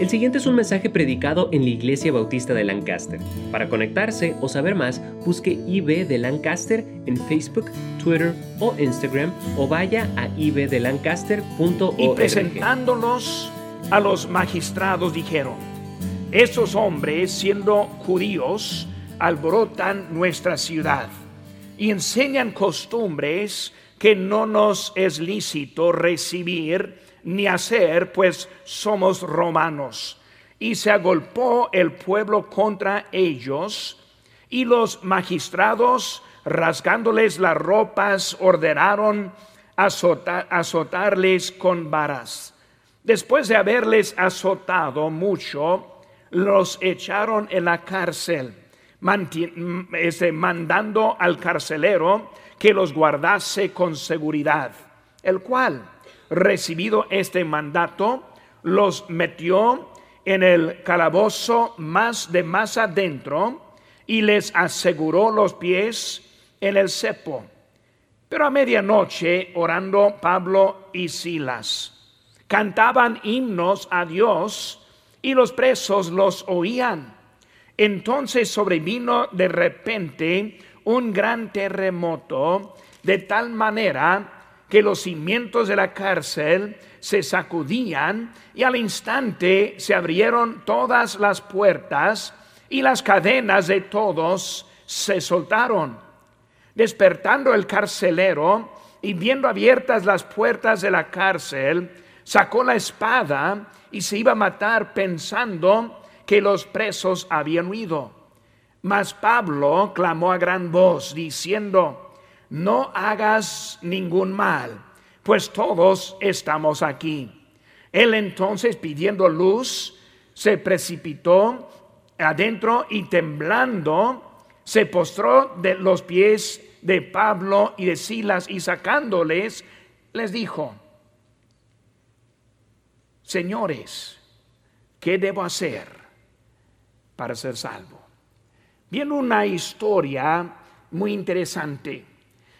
El siguiente es un mensaje predicado en la Iglesia Bautista de Lancaster. Para conectarse o saber más, busque IB de Lancaster en Facebook, Twitter o Instagram o vaya a ibdelancaster.org. Y presentándonos a los magistrados dijeron, esos hombres siendo judíos alborotan nuestra ciudad y enseñan costumbres que no nos es lícito recibir ni hacer, pues somos romanos. Y se agolpó el pueblo contra ellos, y los magistrados, rasgándoles las ropas, ordenaron azotarles con varas. Después de haberles azotado mucho, los echaron en la cárcel, este, mandando al carcelero que los guardase con seguridad, el cual recibido este mandato, los metió en el calabozo más de más adentro y les aseguró los pies en el cepo. Pero a medianoche, orando Pablo y Silas, cantaban himnos a Dios y los presos los oían. Entonces sobrevino de repente un gran terremoto, de tal manera que los cimientos de la cárcel se sacudían y al instante se abrieron todas las puertas y las cadenas de todos se soltaron. Despertando el carcelero y viendo abiertas las puertas de la cárcel, sacó la espada y se iba a matar pensando que los presos habían huido. Mas Pablo clamó a gran voz diciendo, no hagas ningún mal, pues todos estamos aquí. Él entonces, pidiendo luz, se precipitó adentro y temblando, se postró de los pies de Pablo y de Silas y sacándoles, les dijo, señores, ¿qué debo hacer para ser salvo? Viene una historia muy interesante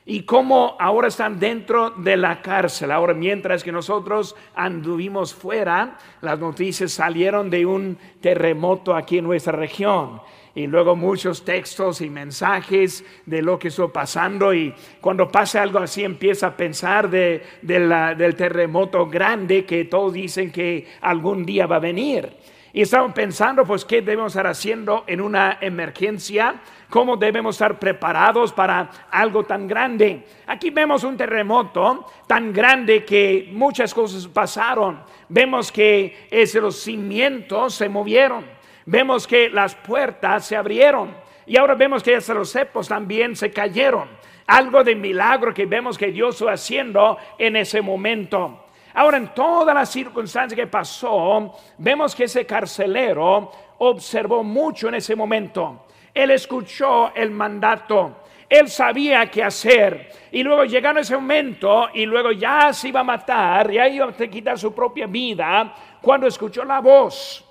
y cómo ahora están dentro de la cárcel. Ahora, mientras que nosotros anduvimos fuera, las noticias salieron de un terremoto aquí en nuestra región. Y luego muchos textos y mensajes de lo que está pasando. Y cuando pasa algo así, empieza a pensar de, del terremoto grande que todos dicen que algún día va a venir. Y estamos pensando, pues, ¿qué debemos estar haciendo en una emergencia? ¿Cómo debemos estar preparados para algo tan grande? Aquí vemos un terremoto tan grande que muchas cosas pasaron. Vemos que los cimientos se movieron. Vemos que las puertas se abrieron. Y ahora vemos que hasta los cepos también se cayeron. Algo de milagro que vemos que Dios está haciendo en ese momento. Ahora, en todas las circunstancias que pasó, vemos que ese carcelero observó mucho en ese momento. Él escuchó el mandato. Él sabía qué hacer. Y luego llegaron ese momento y luego ya se iba a matar, ya iba a quitar su propia vida, cuando escuchó la voz.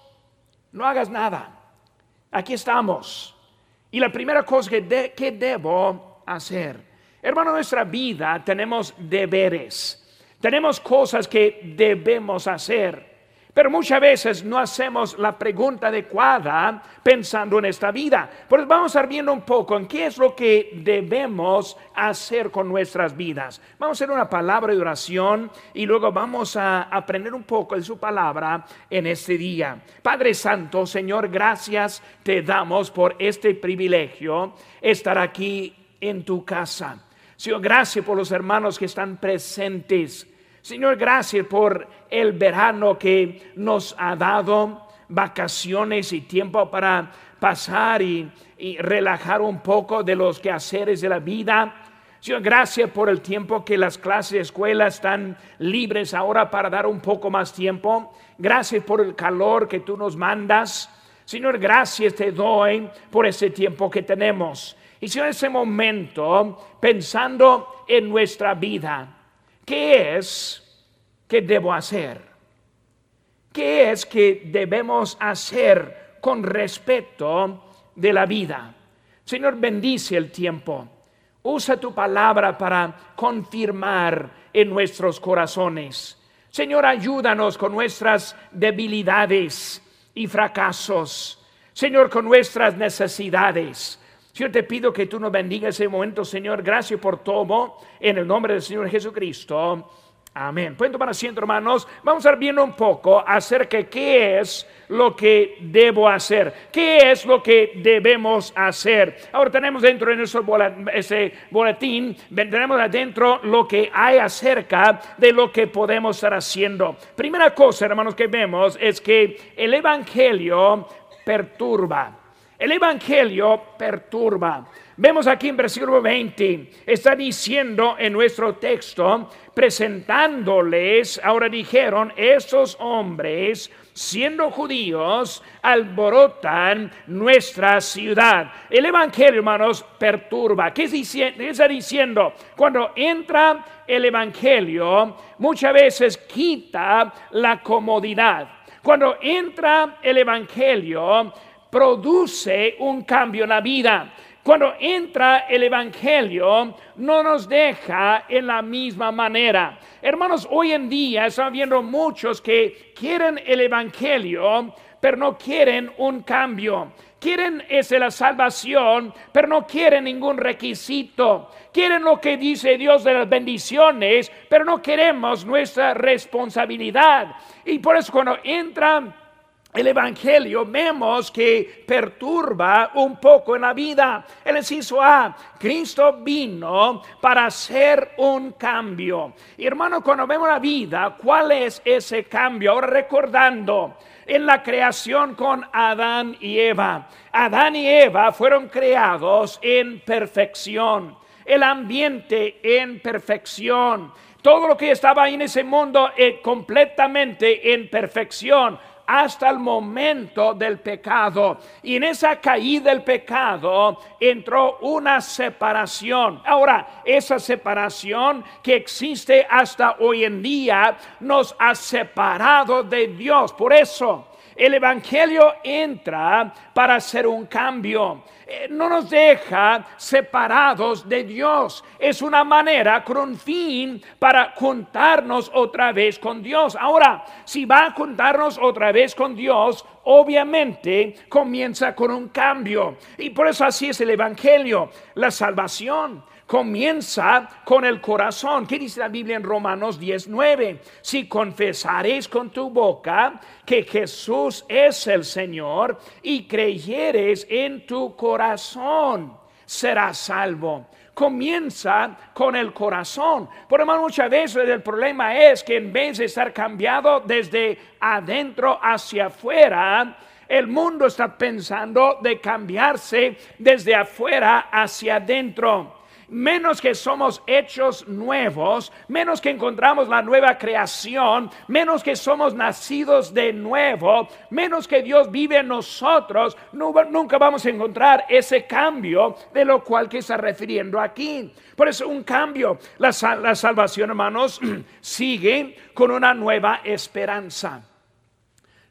No hagas nada. Aquí estamos. Y la primera cosa que, que debo hacer. Hermano, nuestra vida tenemos deberes. Tenemos cosas que debemos hacer, pero muchas veces no hacemos la pregunta adecuada pensando en esta vida. Pues vamos a estar viendo un poco en qué es lo que debemos hacer con nuestras vidas. Vamos a hacer una palabra de oración y luego vamos a aprender un poco de su palabra en este día. Padre Santo, Señor, gracias te damos por este privilegio estar aquí en tu casa. Señor, gracias por los hermanos que están presentes Señor, gracias por el verano que nos ha dado, vacaciones y tiempo para pasar y, relajar un poco de los quehaceres de la vida. Señor, gracias por el tiempo que las clases de escuela están libres ahora para dar un poco más tiempo. Gracias por el calor que tú nos mandas. Señor, gracias te doy por ese tiempo que tenemos. Y Señor, ese momento, pensando en nuestra vida, ¿Qué es que debo hacer? ¿Qué es que debemos hacer con respecto de la vida? Señor, bendice el tiempo. Usa tu palabra para confirmar en nuestros corazones. Señor, ayúdanos con nuestras debilidades y fracasos. Señor, con nuestras necesidades. Yo te pido que tú nos bendigas ese momento, Señor. Gracias por todo. En el nombre del Señor Jesucristo. Amén. Pueden tomar asiento, hermanos. Vamos a ver viendo un poco acerca de qué es lo que debo hacer, qué es lo que debemos hacer. Ahora tenemos dentro de nuestro ese boletín, tenemos adentro lo que hay acerca de lo que podemos estar haciendo. Primera cosa, hermanos, que vemos es que el Evangelio perturba. El Evangelio perturba. Vemos aquí en versículo 20, está diciendo en nuestro texto, presentándoles, ahora dijeron, esos hombres, siendo judíos, alborotan nuestra ciudad. El Evangelio, hermanos, perturba. ¿Qué, está diciendo? Cuando entra el Evangelio, muchas veces quita la comodidad. Cuando entra el Evangelio, produce un cambio en la vida. Cuando entra el Evangelio, no nos deja en la misma manera. Hermanos, hoy en día estamos viendo muchos que quieren el Evangelio, pero no quieren un cambio. Quieren ese la salvación, pero no quieren ningún requisito. Quieren lo que dice Dios de las bendiciones, pero no queremos nuestra responsabilidad. Y por eso cuando entra el Evangelio vemos que perturba un poco en la vida. El inciso A, Cristo vino para hacer un cambio. Y hermano, cuando vemos la vida, ¿cuál es ese cambio? Ahora recordando en la creación con Adán y Eva. Adán y Eva fueron creados en perfección. El ambiente en perfección. Todo lo que estaba en ese mundo eh, completamente en perfección hasta el momento del pecado. Y en esa caída del pecado entró una separación. Ahora, esa separación que existe hasta hoy en día nos ha separado de Dios. Por eso el Evangelio entra para hacer un cambio. Eh, no nos deja separados de Dios. Es una manera con un fin para juntarnos otra vez con Dios. Ahora, si va a juntarnos otra vez con Dios, obviamente comienza con un cambio. Y por eso así es el Evangelio, la salvación comienza con el corazón. ¿Qué dice la Biblia en Romanos 19? Si confesaréis con tu boca que Jesús es el Señor y creyeres en tu corazón, serás salvo comienza con el corazón. Por lo muchas veces el problema es que en vez de estar cambiado desde adentro hacia afuera, el mundo está pensando de cambiarse desde afuera hacia adentro menos que somos hechos nuevos, menos que encontramos la nueva creación, menos que somos nacidos de nuevo, menos que Dios vive en nosotros, nunca vamos a encontrar ese cambio de lo cual que está refiriendo aquí. Por eso un cambio, la, la salvación, hermanos, sigue con una nueva esperanza.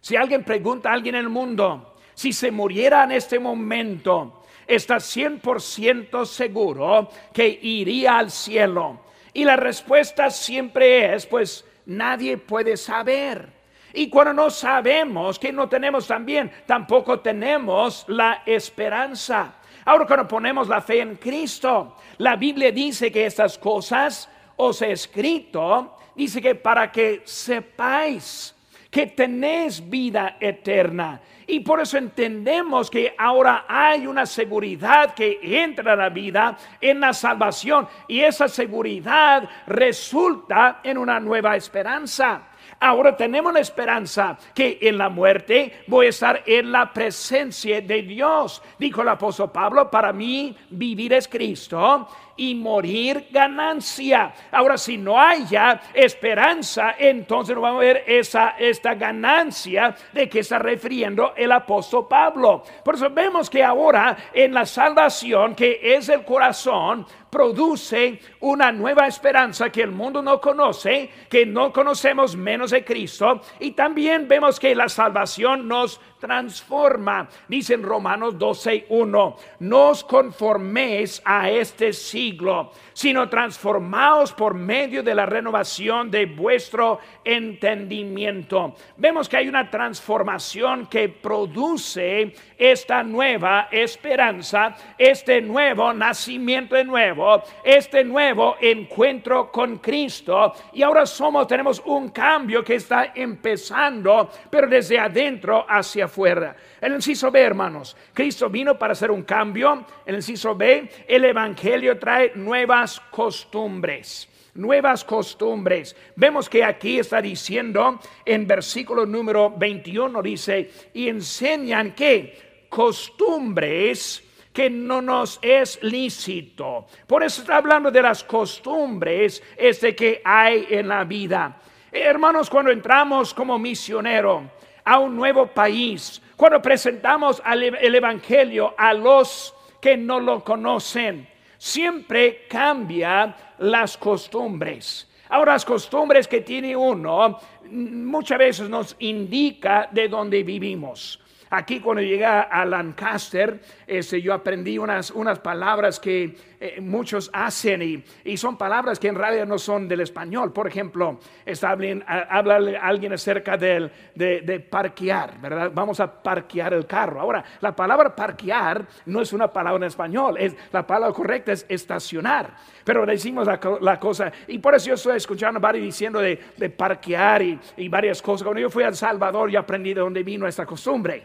Si alguien pregunta a alguien en el mundo, si se muriera en este momento, está 100% seguro que iría al cielo? Y la respuesta siempre es, pues nadie puede saber. Y cuando no sabemos que no tenemos también, tampoco tenemos la esperanza. Ahora cuando ponemos la fe en Cristo, la Biblia dice que estas cosas os he escrito, dice que para que sepáis que tenéis vida eterna y por eso entendemos que ahora hay una seguridad que entra a la vida en la salvación. Y esa seguridad resulta en una nueva esperanza. Ahora tenemos la esperanza que en la muerte voy a estar en la presencia de Dios. Dijo el apóstol Pablo, para mí vivir es Cristo y morir ganancia. Ahora, si no hay ya esperanza, entonces no vamos a ver esa, esta ganancia de que está refiriendo el apóstol Pablo. Por eso vemos que ahora en la salvación, que es el corazón, produce una nueva esperanza que el mundo no conoce, que no conocemos menos de Cristo. Y también vemos que la salvación nos transforma. Dice en Romanos 12:1, no os conforméis a este siglo, sino transformaos por medio de la renovación de vuestro entendimiento. Vemos que hay una transformación que produce esta nueva esperanza, este nuevo nacimiento de nuevo, este nuevo encuentro con Cristo. Y ahora somos, tenemos un cambio que está empezando, pero desde adentro hacia afuera. El inciso B, hermanos, Cristo vino para hacer un cambio. El inciso B, el Evangelio trae nuevas costumbres nuevas costumbres. Vemos que aquí está diciendo en versículo número 21, dice, y enseñan que costumbres que no nos es lícito. Por eso está hablando de las costumbres este que hay en la vida. Hermanos, cuando entramos como misionero a un nuevo país, cuando presentamos el Evangelio a los que no lo conocen, siempre cambia las costumbres. Ahora, las costumbres que tiene uno muchas veces nos indica de dónde vivimos. Aquí cuando llegué a Lancaster, este, yo aprendí unas, unas palabras que eh, muchos hacen y, son palabras que en realidad no son del español. Por ejemplo, está hablando, habla alguien acerca de, de, parquear, ¿verdad? Vamos a parquear el carro. Ahora, la palabra parquear no es una palabra en español, es, la palabra correcta es estacionar. Pero decimos la, cosa, y por eso yo estoy escuchando varios diciendo de, parquear y, y varias cosas. Cuando yo fui a Salvador, yo aprendí de dónde vino esta costumbre.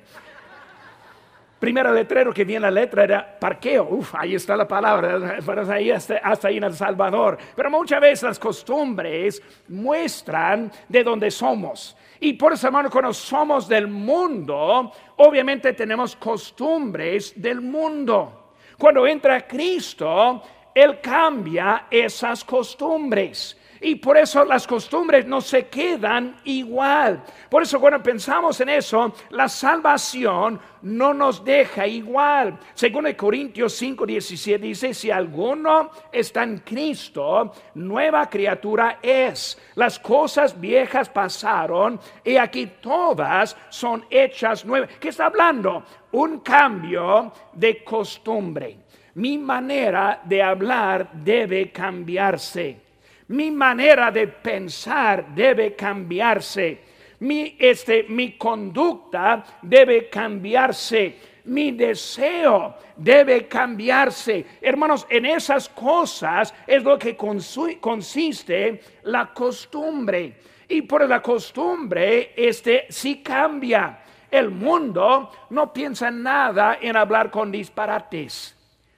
Primero letrero que viene la letra era parqueo. Uf, ahí está la palabra. Ahí hasta, hasta ahí en El Salvador. Pero muchas veces las costumbres muestran de dónde somos. Y por eso, hermano, cuando somos del mundo, obviamente tenemos costumbres del mundo. Cuando entra Cristo, Él cambia esas costumbres. Y por eso las costumbres no se quedan igual. Por eso cuando pensamos en eso, la salvación no nos deja igual. Según el Corintios 5, 17 dice, si alguno está en Cristo, nueva criatura es. Las cosas viejas pasaron y aquí todas son hechas nuevas. ¿Qué está hablando? Un cambio de costumbre. Mi manera de hablar debe cambiarse mi manera de pensar debe cambiarse. Mi, este, mi conducta debe cambiarse. Mi deseo debe cambiarse. Hermanos, en esas cosas es lo que consiste la costumbre. Y por la costumbre, este sí cambia. El mundo no piensa nada en hablar con disparates.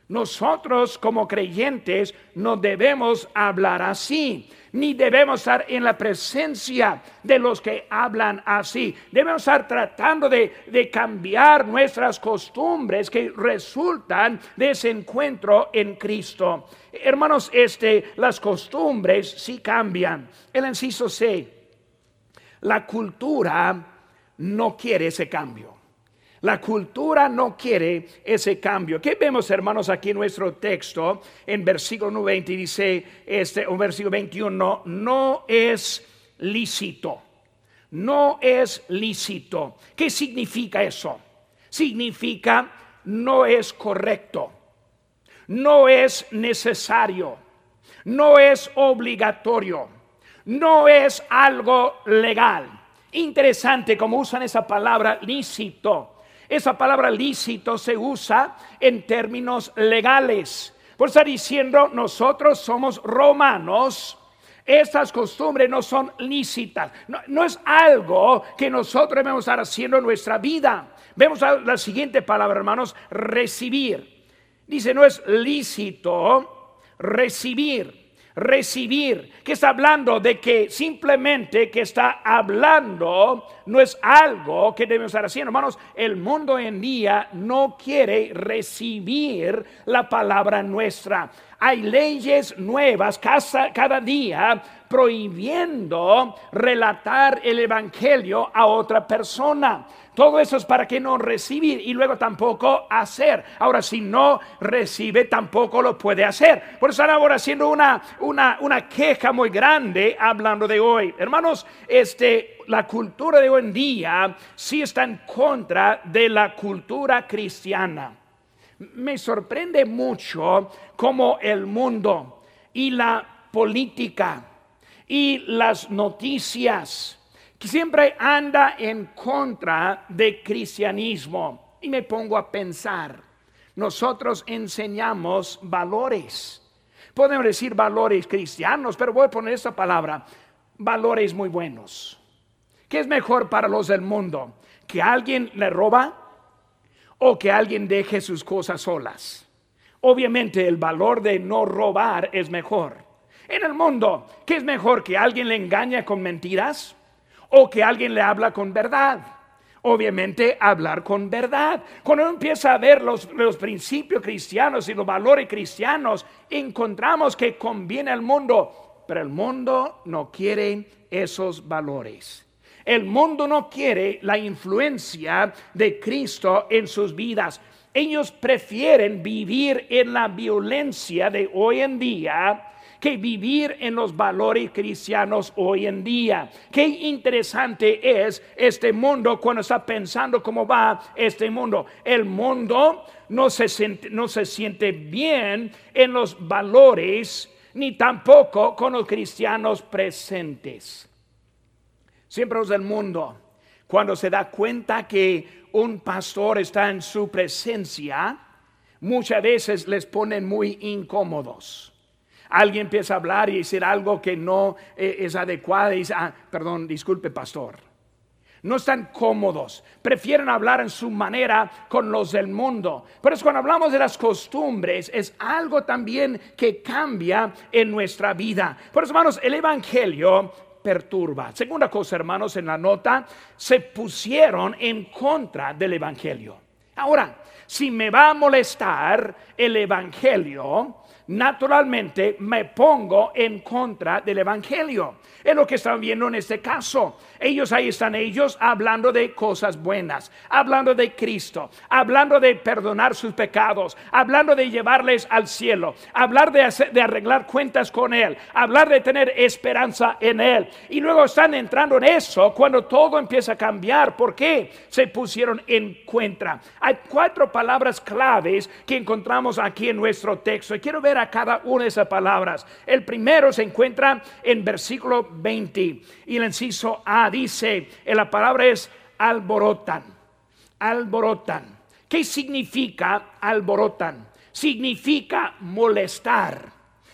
Nosotros como creyentes no debemos hablar así, ni debemos estar en la presencia de los que hablan así. Debemos estar tratando de, cambiar nuestras costumbres que resultan de ese encuentro en Cristo. Hermanos, este, las costumbres sí cambian. El inciso C, la cultura no quiere ese cambio. La cultura no quiere ese cambio. ¿Qué vemos, hermanos, aquí en nuestro texto? En versículo 20 dice, este, un versículo 21, no es lícito. No es lícito. ¿Qué significa eso? Significa no es correcto. No es necesario. No es obligatorio. No es algo legal. Interesante como usan esa palabra lícito. Esa palabra lícito se usa en términos legales. Por estar diciendo, nosotros somos romanos, estas costumbres no son lícitas. No, es algo que nosotros debemos estar haciendo en nuestra vida. Vemos la siguiente palabra, hermanos, recibir. Dice, no es lícito recibir recibir, que está hablando de que simplemente que está hablando no es algo que debemos estar haciendo. Hermanos, el mundo en día no quiere recibir la palabra nuestra. Hay leyes nuevas cada, día prohibiendo relatar el Evangelio a otra persona. Todo eso es para que no recibir y luego tampoco hacer. Ahora, si no recibe, tampoco lo puede hacer. Por eso ahora haciendo una, una, una queja muy grande hablando de hoy. Hermanos, este, la cultura de hoy en día sí está en contra de la cultura cristiana me sorprende mucho cómo el mundo y la política y las noticias siempre anda en contra de cristianismo. Y me pongo a pensar, nosotros enseñamos valores. Podemos decir valores cristianos, pero voy a poner esta palabra, valores muy buenos. ¿Qué es mejor para los del mundo? ¿Que alguien le roba? o que alguien deje sus cosas solas. Obviamente el valor de no robar es mejor. En el mundo, ¿qué es mejor que alguien le engañe con mentiras o que alguien le habla con verdad? Obviamente hablar con verdad. Cuando uno empieza a ver los, los principios cristianos y los valores cristianos, encontramos que conviene al mundo, pero el mundo no quiere esos valores. El mundo no quiere la influencia de Cristo en sus vidas. Ellos prefieren vivir en la violencia de hoy en día que vivir en los valores cristianos hoy en día. Qué interesante es este mundo cuando está pensando cómo va este mundo. El mundo no se siente, no se siente bien en los valores ni tampoco con los cristianos presentes. Siempre los del mundo, cuando se da cuenta que un pastor está en su presencia, muchas veces les ponen muy incómodos. Alguien empieza a hablar y decir algo que no eh, es adecuado y dice, ah, perdón, disculpe pastor. No están cómodos, prefieren hablar en su manera con los del mundo. Pero es cuando hablamos de las costumbres, es algo también que cambia en nuestra vida. Por eso, hermanos, el Evangelio perturba. Segunda cosa, hermanos, en la nota, se pusieron en contra del Evangelio. Ahora, si me va a molestar el Evangelio, naturalmente me pongo en contra del Evangelio. Es lo que están viendo en este caso. Ellos ahí están ellos hablando de cosas buenas, hablando de Cristo, hablando de perdonar sus pecados, hablando de llevarles al cielo, hablar de, arreglar cuentas con Él, hablar de tener esperanza en Él. Y luego están entrando en eso cuando todo empieza a cambiar. ¿Por qué? Se pusieron en contra. Hay cuatro palabras claves que encontramos aquí en nuestro texto. Quiero ver cada una de esas palabras. El primero se encuentra en versículo 20 y el inciso A dice, en la palabra es alborotan, alborotan. ¿Qué significa alborotan? Significa molestar,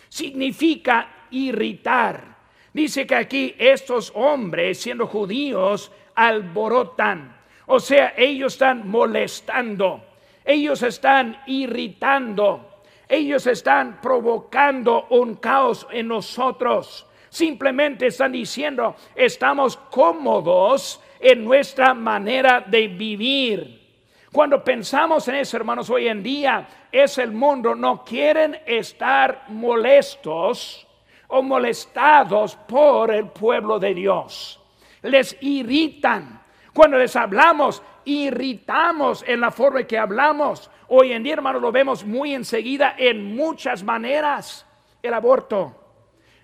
significa irritar. Dice que aquí estos hombres, siendo judíos, alborotan. O sea, ellos están molestando, ellos están irritando, ellos están provocando un caos en nosotros. Simplemente están diciendo, estamos cómodos en nuestra manera de vivir. Cuando pensamos en eso, hermanos, hoy en día es el mundo, no quieren estar molestos o molestados por el pueblo de Dios. Les irritan. Cuando les hablamos, irritamos en la forma en que hablamos. Hoy en día, hermanos, lo vemos muy enseguida en muchas maneras. El aborto.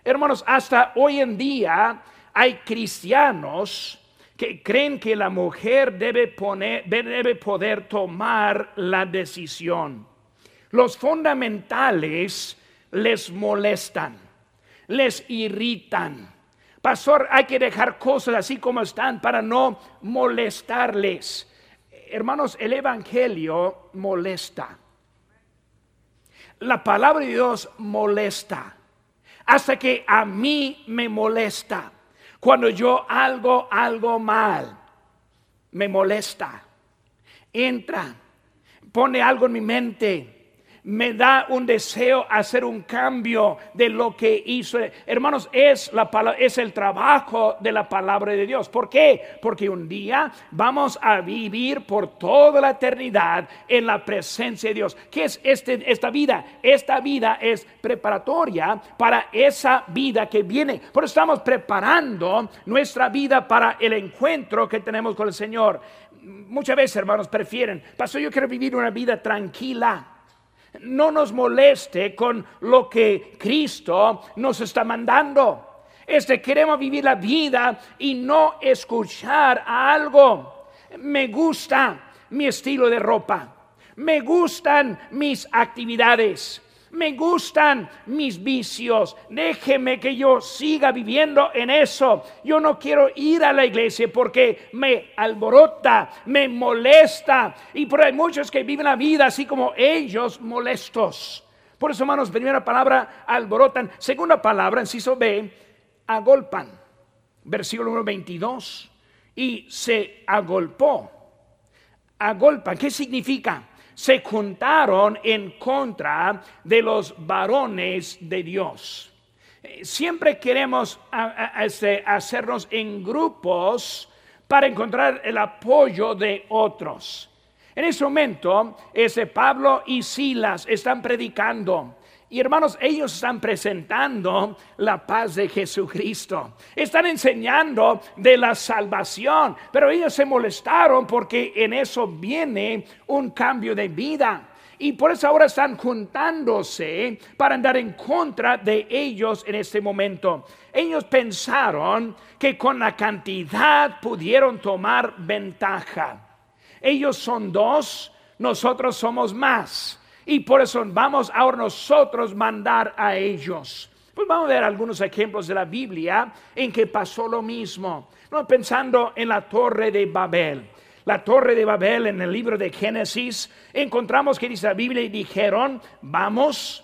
Hermanos, hasta hoy en día hay cristianos que creen que la mujer debe, poner, debe poder tomar la decisión. Los fundamentales les molestan, les irritan. Pastor, hay que dejar cosas así como están para no molestarles hermanos, el Evangelio molesta. La palabra de Dios molesta. Hasta que a mí me molesta. Cuando yo hago algo mal, me molesta. Entra, pone algo en mi mente, me da un deseo hacer un cambio de lo que hizo. Hermanos, es la es el trabajo de la palabra de Dios. ¿Por qué? Porque un día vamos a vivir por toda la eternidad en la presencia de Dios. ¿Qué es este, esta vida? Esta vida es preparatoria para esa vida que viene. Por eso estamos preparando nuestra vida para el encuentro que tenemos con el Señor. Muchas veces, hermanos, prefieren, pastor, yo quiero vivir una vida tranquila no nos moleste con lo que Cristo nos está mandando. Este queremos vivir la vida y no escuchar algo. Me gusta mi estilo de ropa. Me gustan mis actividades me gustan mis vicios, déjeme que yo siga viviendo en eso. Yo no quiero ir a la iglesia porque me alborota, me molesta. Y por hay muchos que viven la vida así como ellos molestos. Por eso, hermanos, primera palabra, alborotan. Segunda palabra, inciso B, agolpan. Versículo número 22. Y se agolpó. Agolpan, ¿qué significa? Se juntaron en contra de los varones de Dios. Eh, siempre queremos este, hacernos en grupos para encontrar el apoyo de otros. En ese momento, ese Pablo y Silas están predicando y hermanos, ellos están presentando la paz de Jesucristo. Están enseñando de la salvación. Pero ellos se molestaron porque en eso viene un cambio de vida. Y por eso ahora están juntándose para andar en contra de ellos en este momento. Ellos pensaron que con la cantidad pudieron tomar ventaja. Ellos son dos, nosotros somos más. Y por eso vamos ahora nosotros mandar a ellos. Pues vamos a ver algunos ejemplos de la Biblia en que pasó lo mismo. No, pensando en la torre de Babel. La torre de Babel en el libro de Génesis, encontramos que dice la Biblia y dijeron, vamos,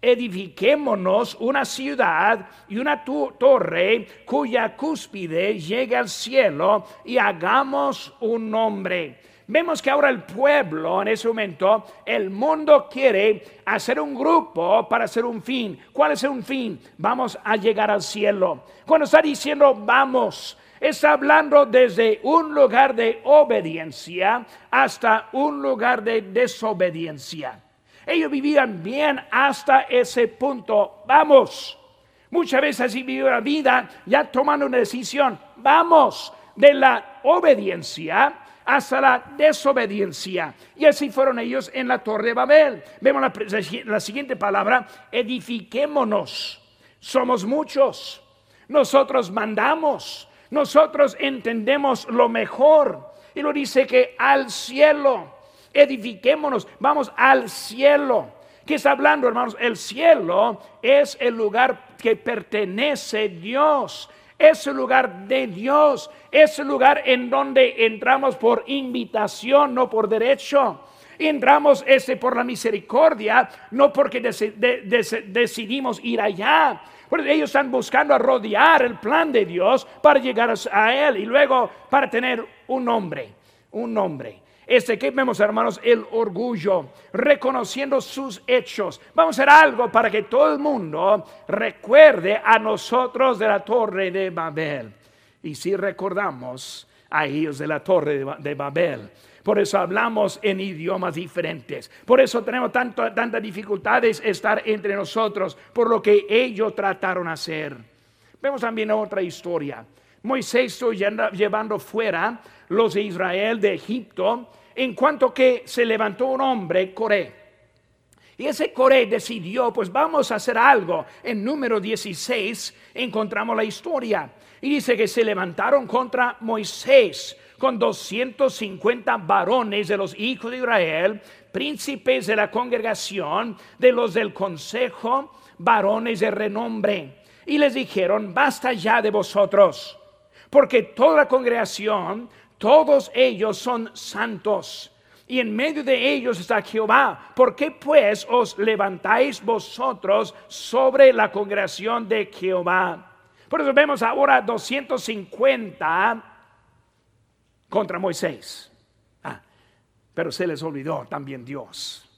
edifiquémonos una ciudad y una torre cuya cúspide llegue al cielo y hagamos un nombre Vemos que ahora el pueblo, en ese momento, el mundo quiere hacer un grupo para hacer un fin. ¿Cuál es un fin? Vamos a llegar al cielo. Cuando está diciendo vamos, está hablando desde un lugar de obediencia hasta un lugar de desobediencia. Ellos vivían bien hasta ese punto. Vamos. Muchas veces así vive la vida ya tomando una decisión. Vamos de la obediencia hasta la desobediencia. Y así fueron ellos en la torre de Babel. Vemos la, siguiente palabra, edifiquémonos. Somos muchos. Nosotros mandamos. Nosotros entendemos lo mejor. Y lo dice que al cielo, edifiquémonos, vamos al cielo. ¿Qué está hablando, hermanos? El cielo es el lugar que pertenece Dios es el lugar de Dios, es el lugar en donde entramos por invitación, no por derecho. Entramos ese por la misericordia, no porque decidimos ir allá. Porque ellos están buscando rodear el plan de Dios para llegar a Él y luego para tener un nombre, un nombre. Este que vemos, hermanos, el orgullo, reconociendo sus hechos. Vamos a hacer algo para que todo el mundo recuerde a nosotros de la torre de Babel. Y si recordamos a ellos de la torre de Babel. Por eso hablamos en idiomas diferentes. Por eso tenemos tanto, tantas dificultades estar entre nosotros por lo que ellos trataron de hacer. Vemos también otra historia. Moisés estuvo llevando fuera los de Israel de Egipto en cuanto que se levantó un hombre, Coré. Y ese Coré decidió, pues vamos a hacer algo. En número 16 encontramos la historia. Y dice que se levantaron contra Moisés con 250 varones de los hijos de Israel, príncipes de la congregación, de los del consejo, varones de renombre. Y les dijeron, basta ya de vosotros, porque toda la congregación todos ellos son santos. Y en medio de ellos está Jehová. ¿Por qué pues os levantáis vosotros sobre la congregación de Jehová? Por eso vemos ahora 250 contra Moisés. Ah, pero se les olvidó también Dios.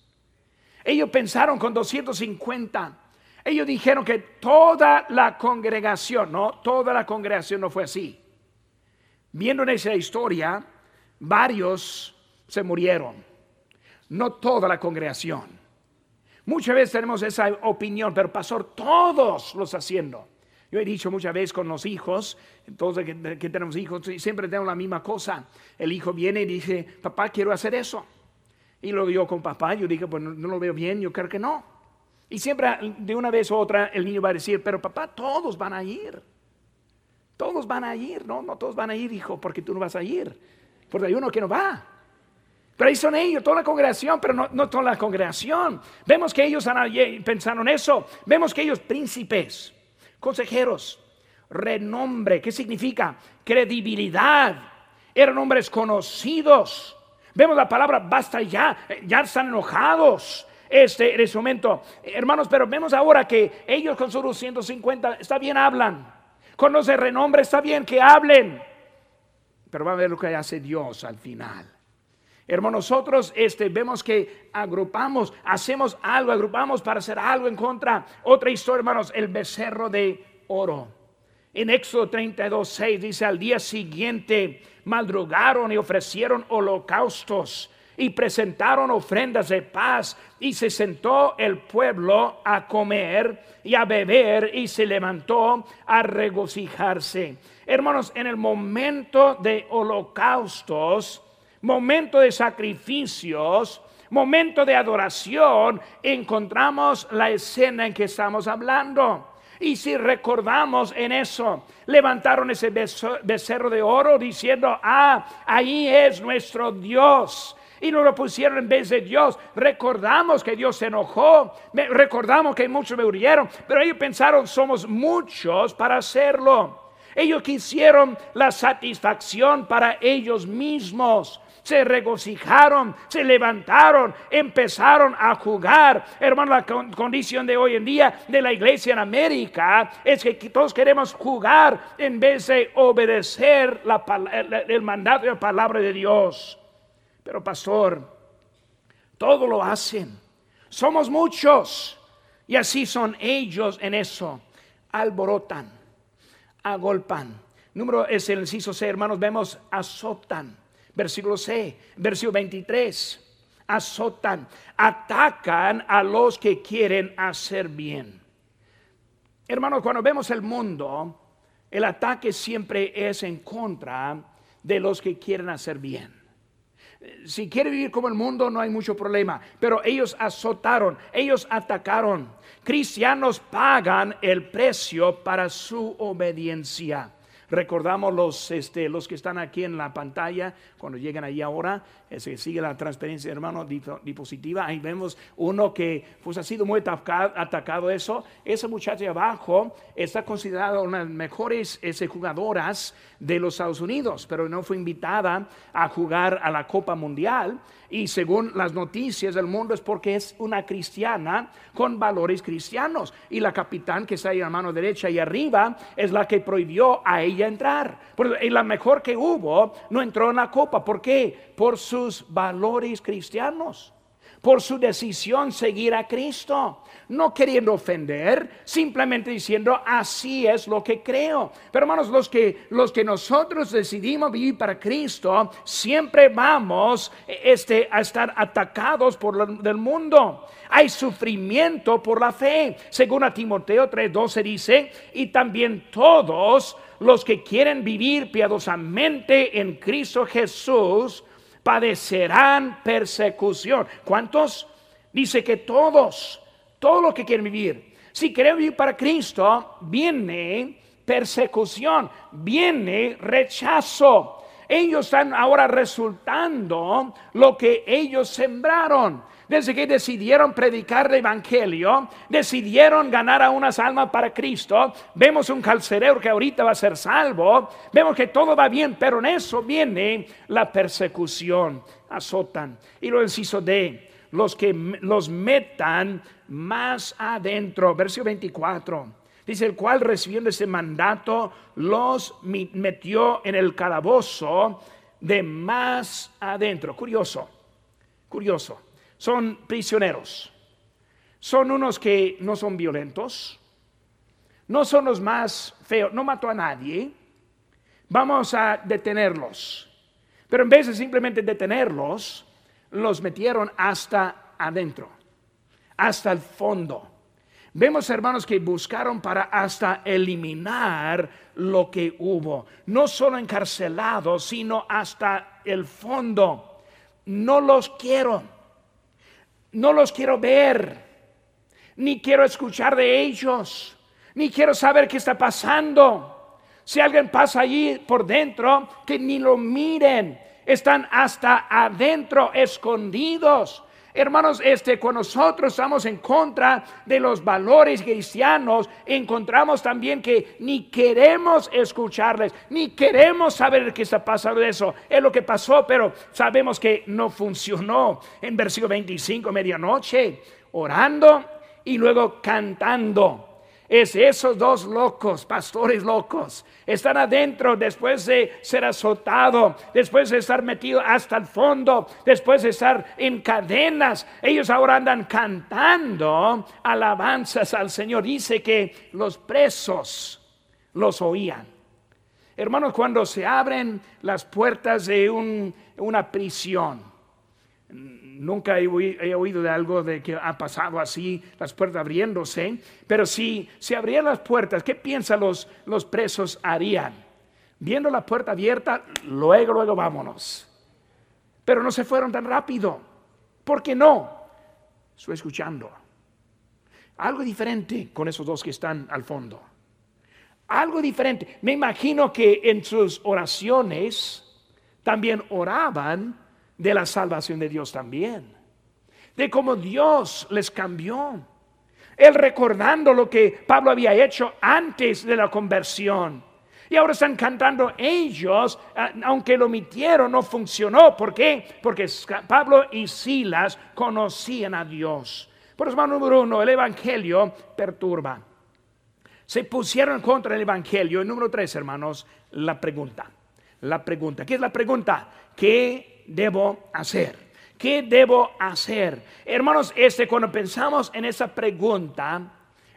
Ellos pensaron con 250. Ellos dijeron que toda la congregación, no, toda la congregación no fue así. Viendo en esa historia, varios se murieron, no toda la congregación. Muchas veces tenemos esa opinión, pero pastor, todos los haciendo. Yo he dicho muchas veces con los hijos, todos que, tenemos hijos, siempre tenemos la misma cosa. El hijo viene y dice, papá, quiero hacer eso. Y luego yo con papá, yo digo, pues no, no, lo veo bien, yo creo que no. Y siempre de una vez u otra el niño va a decir, pero papá, todos van a ir. Todos van a ir, no, no todos van a ir, hijo, porque tú no vas a ir. Porque hay uno que no va. Pero ahí son ellos, toda la congregación, pero no, no toda la congregación. Vemos que ellos pensaron eso. Vemos que ellos príncipes, consejeros, renombre, ¿qué significa? Credibilidad. Eran hombres conocidos. Vemos la palabra basta ya, ya están enojados. Este, en ese momento, hermanos, pero vemos ahora que ellos con sus 150, está bien, hablan. Conoce renombre, está bien que hablen. Pero va a ver lo que hace Dios al final. Hermanos, nosotros este, vemos que agrupamos, hacemos algo, agrupamos para hacer algo en contra. Otra historia, hermanos, el becerro de oro. En Éxodo 32, 6 dice, al día siguiente madrugaron y ofrecieron holocaustos y presentaron ofrendas de paz y se sentó el pueblo a comer y a beber y se levantó a regocijarse. Hermanos, en el momento de holocaustos, momento de sacrificios, momento de adoración, encontramos la escena en que estamos hablando. Y si recordamos en eso, levantaron ese becerro de oro diciendo, ah, ahí es nuestro Dios. Y no lo pusieron en vez de Dios. Recordamos que Dios se enojó. Recordamos que muchos me murieron. Pero ellos pensaron, somos muchos para hacerlo. Ellos quisieron la satisfacción para ellos mismos se regocijaron, se levantaron, empezaron a jugar. Hermano, la condición de hoy en día de la iglesia en América es que todos queremos jugar en vez de obedecer el mandato y la palabra de Dios. Pero pastor, todo lo hacen. Somos muchos. Y así son ellos en eso. Alborotan, agolpan. Número es el inciso C, hermanos, vemos azotan Versículo C, versículo 23. Azotan, atacan a los que quieren hacer bien. Hermanos, cuando vemos el mundo, el ataque siempre es en contra de los que quieren hacer bien. Si quiere vivir como el mundo, no hay mucho problema. Pero ellos azotaron, ellos atacaron. Cristianos pagan el precio para su obediencia. Recordamos los, este, los que están aquí en la pantalla, cuando llegan ahí ahora, se sigue la transferencia, hermano, dispositiva. Ahí vemos uno que pues, ha sido muy atacado, atacado eso. Esa muchacha de abajo está considerada una de las mejores ese, jugadoras de los Estados Unidos, pero no fue invitada a jugar a la Copa Mundial. Y según las noticias del mundo es porque es una cristiana con valores cristianos. Y la capitán que está ahí a mano derecha y arriba es la que prohibió a ella entrar. Porque la mejor que hubo no entró en la Copa. ¿Por qué? Por sus valores cristianos por su decisión seguir a Cristo. No queriendo ofender, simplemente diciendo, así es lo que creo. Pero hermanos, los que, los que nosotros decidimos vivir para Cristo, siempre vamos este, a estar atacados por el del mundo. Hay sufrimiento por la fe. Según a Timoteo 3:12 dice, y también todos los que quieren vivir piadosamente en Cristo Jesús, padecerán persecución. ¿Cuántos? Dice que todos, todos los que quieren vivir. Si quieren vivir para Cristo, viene persecución, viene rechazo. Ellos están ahora resultando lo que ellos sembraron desde que decidieron predicar el Evangelio, decidieron ganar a unas almas para Cristo, vemos un calcerero que ahorita va a ser salvo, vemos que todo va bien, pero en eso viene la persecución, azotan. Y lo inciso de los que los metan más adentro, versículo 24. Dice, el cual recibiendo ese mandato, los metió en el calabozo de más adentro. Curioso, curioso son prisioneros. son unos que no son violentos, no son los más feos, no mató a nadie. Vamos a detenerlos. Pero en vez de simplemente detenerlos, los metieron hasta adentro, hasta el fondo. Vemos, hermanos, que buscaron para hasta eliminar lo que hubo. No solo encarcelados, sino hasta el fondo. No los quiero. No los quiero ver. Ni quiero escuchar de ellos. Ni quiero saber qué está pasando. Si alguien pasa allí por dentro, que ni lo miren. Están hasta adentro, escondidos Hermanos, este, cuando nosotros estamos en contra de los valores cristianos, encontramos también que ni queremos escucharles, ni queremos saber qué está pasando eso. Es lo que pasó, pero sabemos que no funcionó. En versículo 25, medianoche, orando y luego cantando es esos dos locos, pastores locos, están adentro después de ser azotado, después de estar metido hasta el fondo, después de estar en cadenas. Ellos ahora andan cantando alabanzas al Señor. Dice que los presos los oían. Hermanos, cuando se abren las puertas de una prisión, Nunca he, oído de algo de que ha pasado así, las puertas abriéndose, pero si se abrieran las puertas, ¿qué piensan los, los presos harían? Viendo la puerta abierta, luego, luego vámonos. Pero no se fueron tan rápido. ¿Por qué no? Estoy escuchando. Algo diferente con esos dos que están al fondo. Algo diferente. Me imagino que en sus oraciones también oraban de la salvación de Dios también, de cómo Dios les cambió. Él recordando lo que Pablo había hecho antes de la conversión. Y ahora están cantando ellos, aunque lo omitieron, no funcionó. ¿Por qué? Porque Pablo y Silas conocían a Dios. Por eso, número uno, el Evangelio perturba. Se pusieron contra el Evangelio. Y número tres, hermanos, la pregunta. La pregunta. ¿Qué es la pregunta? ¿Qué debo hacer? ¿Qué debo hacer? Hermanos, este, cuando pensamos en esa pregunta,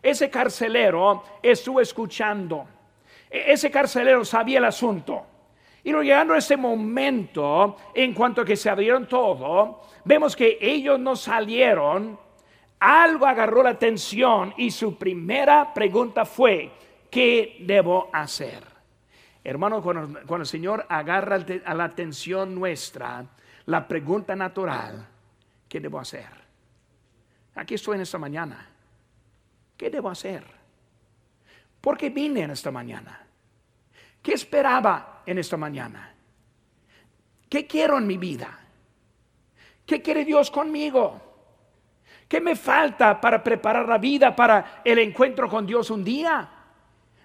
ese carcelero estuvo escuchando. E, ese carcelero sabía el asunto. Y llegando a ese momento, en cuanto que se abrieron todo, vemos que ellos no salieron, algo agarró la atención y su primera pregunta fue, ¿qué debo hacer? Hermano, cuando, el Señor agarra a la atención nuestra, la pregunta natural, ¿qué debo hacer? Aquí estoy en esta mañana. ¿Qué debo hacer? ¿Por qué vine en esta mañana? ¿Qué esperaba en esta mañana? ¿Qué quiero en mi vida? ¿Qué quiere Dios conmigo? ¿Qué me falta para preparar la vida para el encuentro con Dios un día?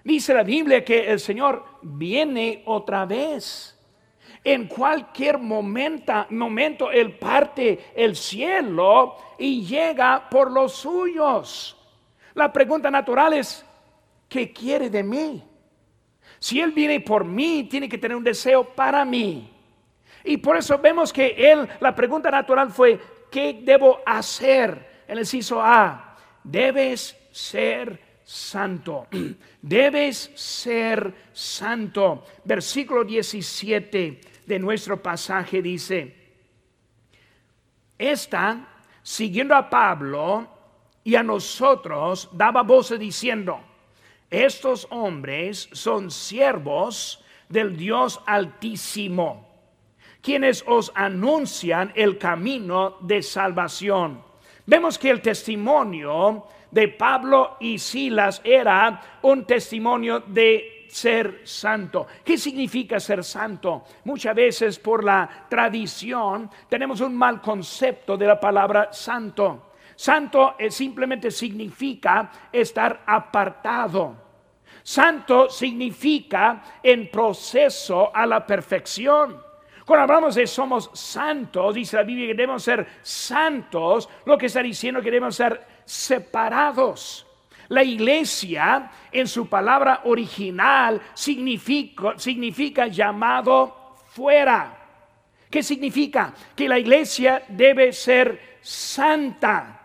Dice la Biblia que el Señor viene otra vez. En cualquier momento, momento Él parte el cielo y llega por los suyos. La pregunta natural es, ¿qué quiere de mí? Si Él viene por mí, tiene que tener un deseo para mí. Y por eso vemos que Él, la pregunta natural fue, ¿qué debo hacer? El inciso A, debes ser santo. Debes ser santo. Versículo 17 de nuestro pasaje dice, esta, siguiendo a Pablo y a nosotros, daba voces diciendo, estos hombres son siervos del Dios altísimo, quienes os anuncian el camino de salvación. Vemos que el testimonio de Pablo y Silas era un testimonio de ser santo. ¿Qué significa ser santo? Muchas veces por la tradición tenemos un mal concepto de la palabra santo. Santo simplemente significa estar apartado. Santo significa en proceso a la perfección. Cuando hablamos de somos santos, dice la Biblia que debemos ser santos, lo que está diciendo que debemos ser separados. La iglesia en su palabra original significa, significa llamado fuera. ¿Qué significa? Que la iglesia debe ser santa.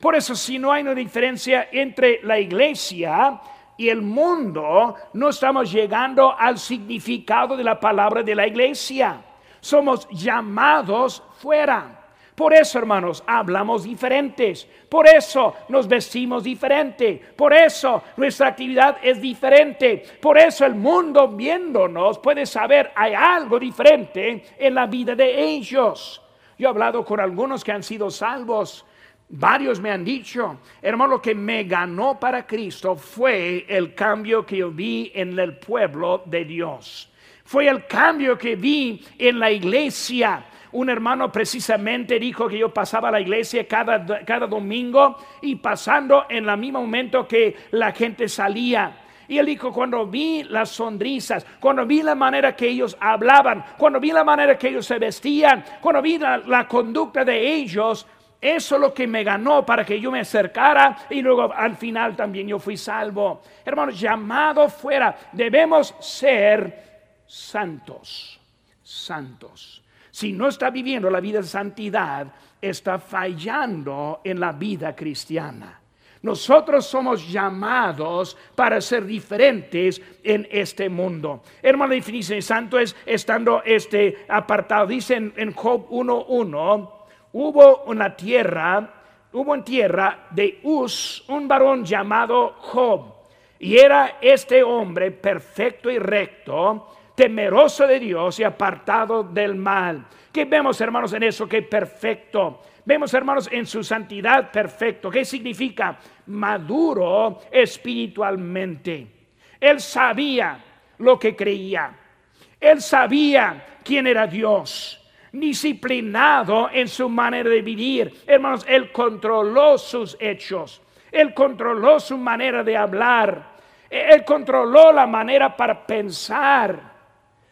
Por eso, si no hay una diferencia entre la iglesia y el mundo, no estamos llegando al significado de la palabra de la iglesia. Somos llamados fuera. Por eso, hermanos, hablamos diferentes. Por eso nos vestimos diferente. Por eso nuestra actividad es diferente. Por eso el mundo viéndonos puede saber hay algo diferente en la vida de ellos. Yo he hablado con algunos que han sido salvos. Varios me han dicho, hermano, lo que me ganó para Cristo fue el cambio que yo vi en el pueblo de Dios. Fue el cambio que vi en la iglesia un hermano precisamente dijo que yo pasaba a la iglesia cada, cada domingo y pasando en el mismo momento que la gente salía. Y él dijo, cuando vi las sonrisas, cuando vi la manera que ellos hablaban, cuando vi la manera que ellos se vestían, cuando vi la, conducta de ellos, eso es lo que me ganó para que yo me acercara y luego al final también yo fui salvo. Hermanos, llamado fuera, debemos ser santos, santos. Si no está viviendo la vida de santidad, está fallando en la vida cristiana. Nosotros somos llamados para ser diferentes en este mundo. Hermano, la definición de santo es estando este apartado. Dice en, en Job 1.1, hubo una tierra, hubo en tierra de Uz un varón llamado Job. Y era este hombre perfecto y recto temeroso de Dios y apartado del mal. ¿Qué vemos, hermanos, en eso? Que perfecto. Vemos, hermanos, en su santidad perfecto. ¿Qué significa? Maduro espiritualmente. Él sabía lo que creía. Él sabía quién era Dios. Disciplinado en su manera de vivir. Hermanos, él controló sus hechos. Él controló su manera de hablar. Él controló la manera para pensar.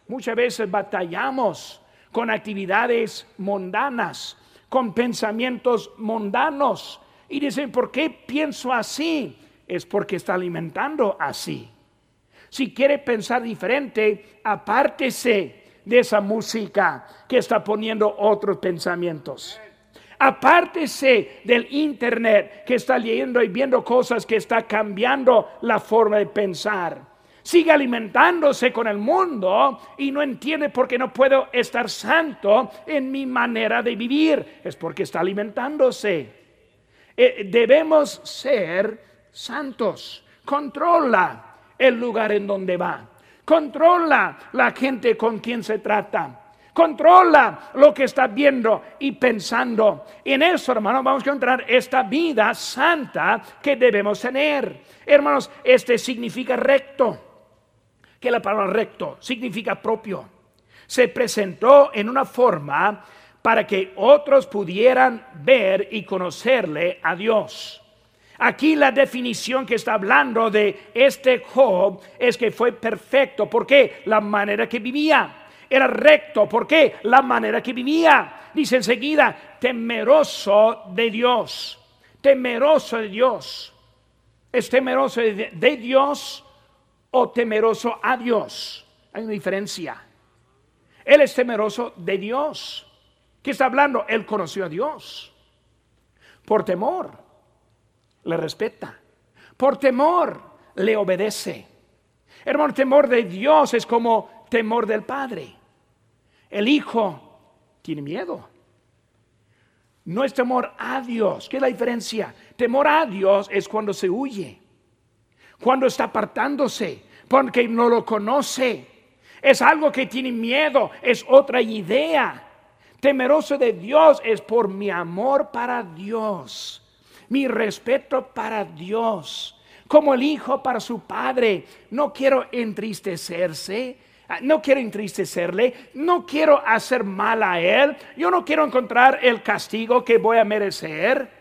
Muchas veces batallamos con actividades mundanas, con pensamientos mundanos. Y dicen, ¿por qué pienso así? Es porque está alimentando así. Si quiere pensar diferente, apártese de esa música que está poniendo otros pensamientos. Apártese del internet que está leyendo y viendo cosas que está cambiando la forma de pensar sigue alimentándose con el mundo y no entiende por qué no puedo estar santo en mi manera de vivir. Es porque está alimentándose. Eh, debemos ser santos. Controla el lugar en donde va. Controla la gente con quien se trata. Controla lo que está viendo y pensando. En eso, hermanos, vamos a encontrar esta vida santa que debemos tener. Hermanos, este significa recto que la palabra recto significa propio. Se presentó en una forma para que otros pudieran ver y conocerle a Dios. Aquí la definición que está hablando de este Job es que fue perfecto. ¿Por qué? La manera que vivía. Era recto. ¿Por qué? La manera que vivía. Dice enseguida, temeroso de Dios. Temeroso de Dios. Es temeroso de, Dios o temeroso a Dios. Hay una diferencia. Él es temeroso de Dios. ¿Qué está hablando? Él conoció a Dios. Por temor, le respeta. Por temor, le obedece. Hermano, temor de Dios es como temor del Padre. El Hijo tiene miedo. No es temor a Dios. ¿Qué es la diferencia? Temor a Dios es cuando se huye cuando está apartándose, porque no lo conoce. Es algo que tiene miedo, es otra idea. Temeroso de Dios es por mi amor para Dios, mi respeto para Dios, como el hijo para su padre. No quiero entristecerse, no quiero entristecerle, no quiero hacer mal a él, yo no quiero encontrar el castigo que voy a merecer.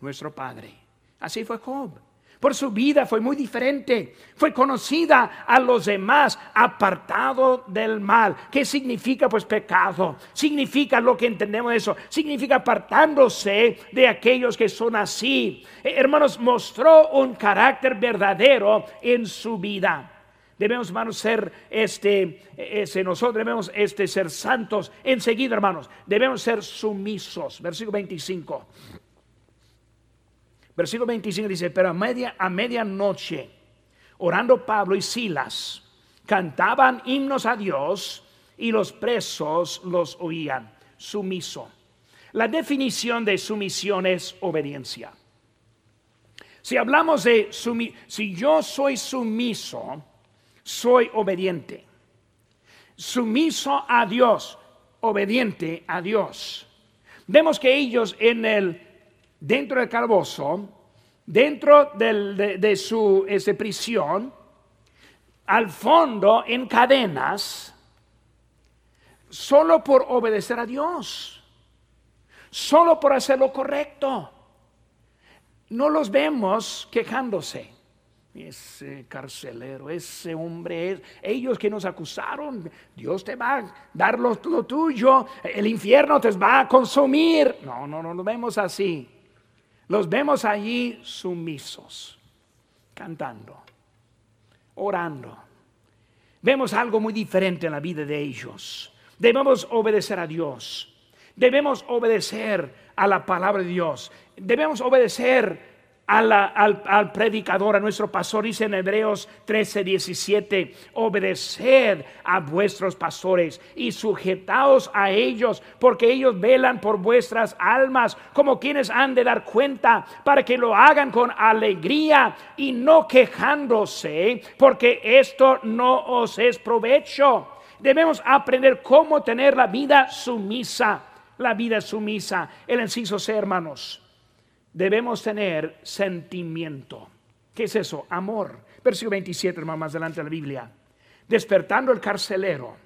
Nuestro Padre. Así fue Job. Por su vida fue muy diferente. Fue conocida a los demás, apartado del mal. ¿Qué significa? Pues pecado. Significa lo que entendemos de eso. Significa apartándose de aquellos que son así. Eh, hermanos, mostró un carácter verdadero en su vida. Debemos, hermanos, ser este, ese, nosotros debemos este, ser santos. Enseguida, hermanos, debemos ser sumisos. Versículo 25. Versículo 25 dice, pero a, media, a medianoche, orando Pablo y Silas, cantaban himnos a Dios y los presos los oían. Sumiso. La definición de sumisión es obediencia. Si hablamos de si yo soy sumiso, soy obediente. Sumiso a Dios, obediente a Dios. Vemos que ellos en el dentro del calabozo, dentro de, su ese prisión, al fondo en cadenas, solo por obedecer a Dios, solo por hacer lo correcto no los vemos quejándose. Ese carcelero, ese hombre, ellos que nos acusaron, Dios te va a dar lo, tuyo, el infierno te va a consumir. No, no, no los vemos así. Los vemos allí sumisos, cantando, orando. Vemos algo muy diferente en la vida de ellos. Debemos obedecer a Dios. Debemos obedecer a la palabra de Dios. Debemos obedecer al, predicador, a nuestro pastor, dice en Hebreos 13, 17, obedeced a vuestros pastores y sujetaos a ellos, porque ellos velan por vuestras almas, como quienes han de dar cuenta, para que lo hagan con alegría y no quejándose, porque esto no os es provecho. Debemos aprender cómo tener la vida sumisa la vida sumisa. El inciso C, hermanos, debemos tener sentimiento. ¿Qué es eso? Amor. Versículo 27, hermano, más adelante de la Biblia. Despertando el carcelero,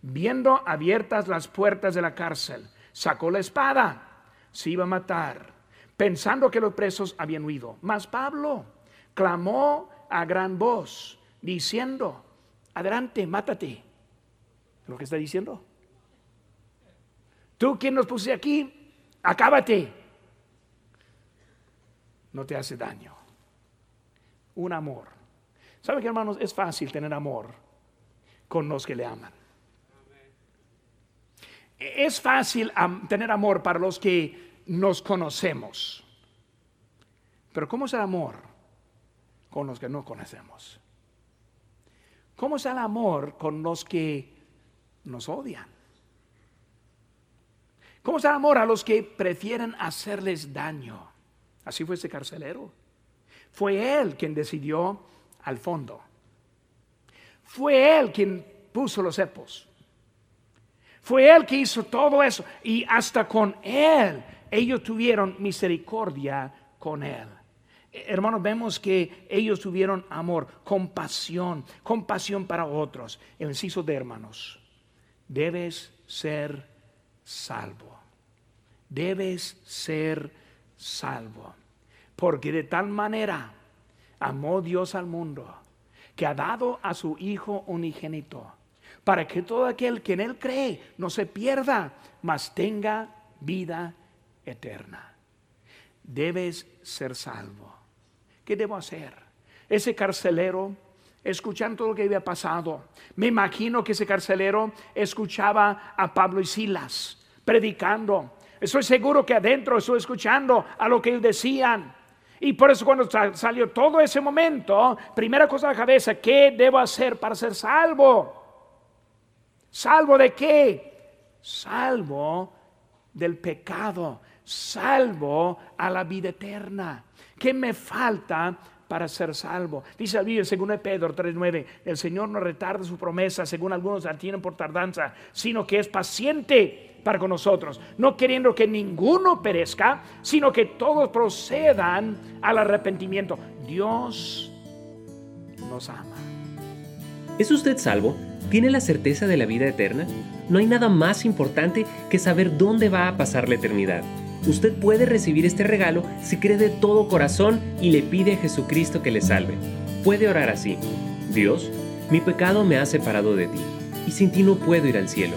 viendo abiertas las puertas de la cárcel, sacó la espada, se iba a matar, pensando que los presos habían huido. Mas Pablo clamó a gran voz, diciendo, adelante, mátate. ¿Lo que está diciendo? Tú quien nos puse aquí, acábate. No te hace daño. Un amor. ¿Saben qué, hermanos? Es fácil tener amor con los que le aman. Es fácil tener amor para los que nos conocemos. Pero ¿cómo es el amor con los que no conocemos? ¿Cómo es el amor con los que nos odian? ¿Cómo está el amor a los que prefieren hacerles daño? Así fue ese carcelero. Fue él quien decidió al fondo. Fue él quien puso los cepos. Fue él que hizo todo eso. Y hasta con él, ellos tuvieron misericordia con él. Hermanos, vemos que ellos tuvieron amor, compasión, compasión para otros. El inciso de hermanos, debes ser salvo debes ser salvo. Porque de tal manera amó Dios al mundo que ha dado a su Hijo unigénito, para que todo aquel que en Él cree no se pierda, mas tenga vida eterna. Debes ser salvo. ¿Qué debo hacer? Ese carcelero, escuchando lo que había pasado, me imagino que ese carcelero escuchaba a Pablo y Silas predicando Estoy seguro que adentro estoy escuchando a lo que ellos decían. Y por eso cuando salió todo ese momento, primera cosa de la cabeza, ¿qué debo hacer para ser salvo? ¿Salvo de qué? Salvo del pecado, salvo a la vida eterna. ¿Qué me falta para ser salvo. Dice la Biblia, según Pedro 3.9, el Señor no retarda su promesa, según algunos la tienen por tardanza, sino que es paciente para con nosotros, no queriendo que ninguno perezca, sino que todos procedan al arrepentimiento. Dios nos ama. ¿Es usted salvo? ¿Tiene la certeza de la vida eterna? No hay nada más importante que saber dónde va a pasar la eternidad. Usted puede recibir este regalo si cree de todo corazón y le pide a Jesucristo que le salve. Puede orar así. Dios, mi pecado me ha separado de ti, y sin ti no puedo ir al cielo,